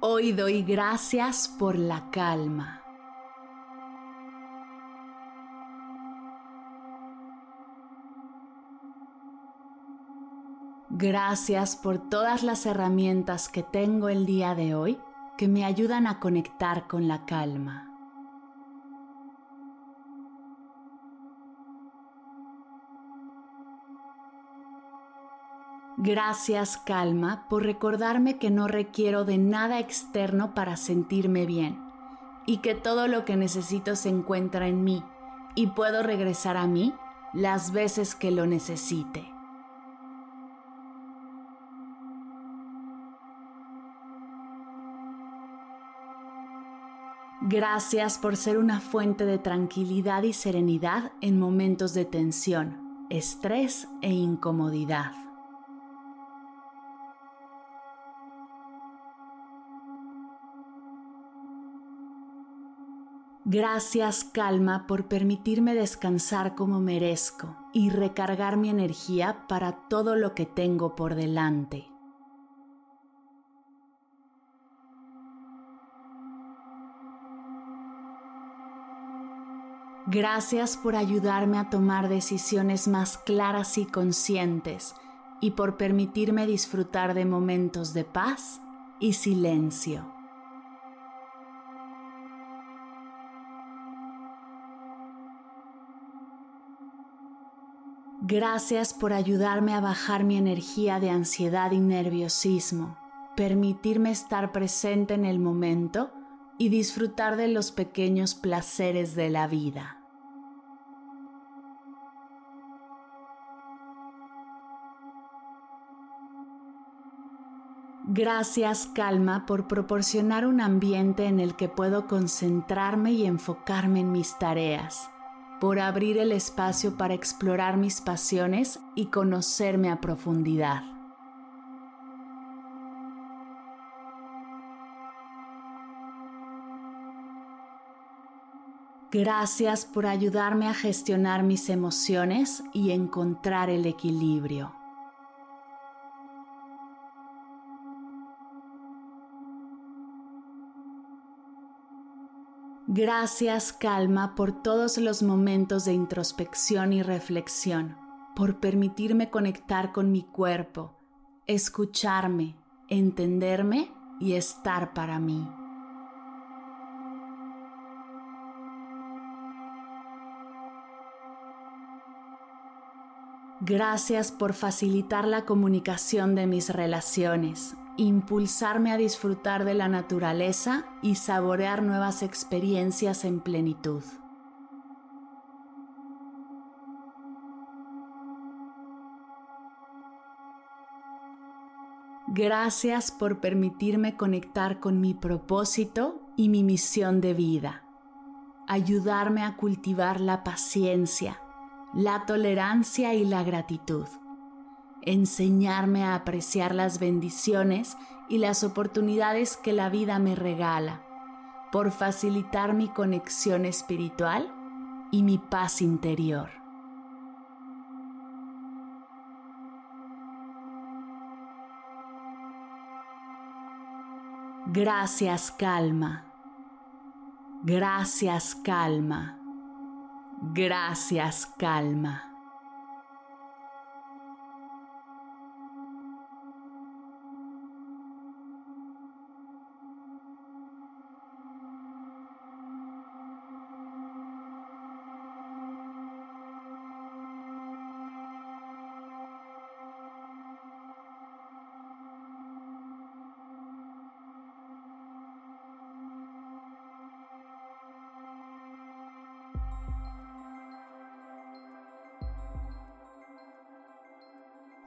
Hoy doy gracias por la calma. Gracias por todas las herramientas que tengo el día de hoy que me ayudan a conectar con la calma. Gracias calma por recordarme que no requiero de nada externo para sentirme bien y que todo lo que necesito se encuentra en mí y puedo regresar a mí las veces que lo necesite. Gracias por ser una fuente de tranquilidad y serenidad en momentos de tensión, estrés e incomodidad. Gracias calma por permitirme descansar como merezco y recargar mi energía para todo lo que tengo por delante. Gracias por ayudarme a tomar decisiones más claras y conscientes y por permitirme disfrutar de momentos de paz y silencio. Gracias por ayudarme a bajar mi energía de ansiedad y nerviosismo, permitirme estar presente en el momento y disfrutar de los pequeños placeres de la vida. Gracias calma por proporcionar un ambiente en el que puedo concentrarme y enfocarme en mis tareas por abrir el espacio para explorar mis pasiones y conocerme a profundidad. Gracias por ayudarme a gestionar mis emociones y encontrar el equilibrio. Gracias calma por todos los momentos de introspección y reflexión, por permitirme conectar con mi cuerpo, escucharme, entenderme y estar para mí. Gracias por facilitar la comunicación de mis relaciones, impulsarme a disfrutar de la naturaleza y saborear nuevas experiencias en plenitud. Gracias por permitirme conectar con mi propósito y mi misión de vida. Ayudarme a cultivar la paciencia, la tolerancia y la gratitud enseñarme a apreciar las bendiciones y las oportunidades que la vida me regala, por facilitar mi conexión espiritual y mi paz interior. Gracias calma. Gracias calma. Gracias calma.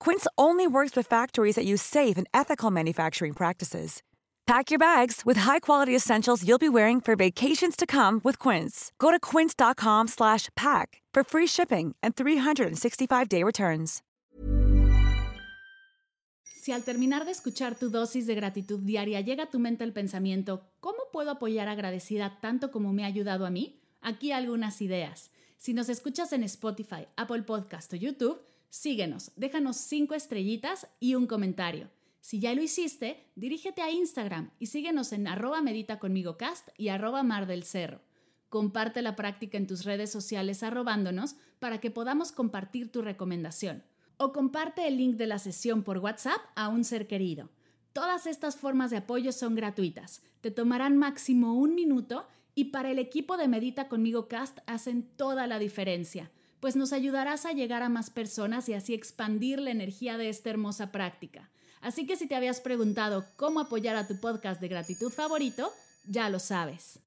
Quince only works with factories that use safe and ethical manufacturing practices. Pack your bags with high-quality essentials you'll be wearing for vacations to come with Quince. Go to quince.com/pack for free shipping and 365-day returns. Si al terminar de escuchar tu dosis de gratitud diaria llega a tu mente el pensamiento, ¿cómo puedo apoyar agradecida tanto como me ha ayudado a mí? Aquí algunas ideas. Si nos escuchas en Spotify, Apple Podcast o YouTube, Síguenos, déjanos cinco estrellitas y un comentario. Si ya lo hiciste, dirígete a Instagram y síguenos en arroba medita conmigo cast y arroba mar del cerro. Comparte la práctica en tus redes sociales arrobándonos para que podamos compartir tu recomendación. O comparte el link de la sesión por WhatsApp a un ser querido. Todas estas formas de apoyo son gratuitas. Te tomarán máximo un minuto y para el equipo de Medita conmigo Cast hacen toda la diferencia pues nos ayudarás a llegar a más personas y así expandir la energía de esta hermosa práctica. Así que si te habías preguntado cómo apoyar a tu podcast de gratitud favorito, ya lo sabes.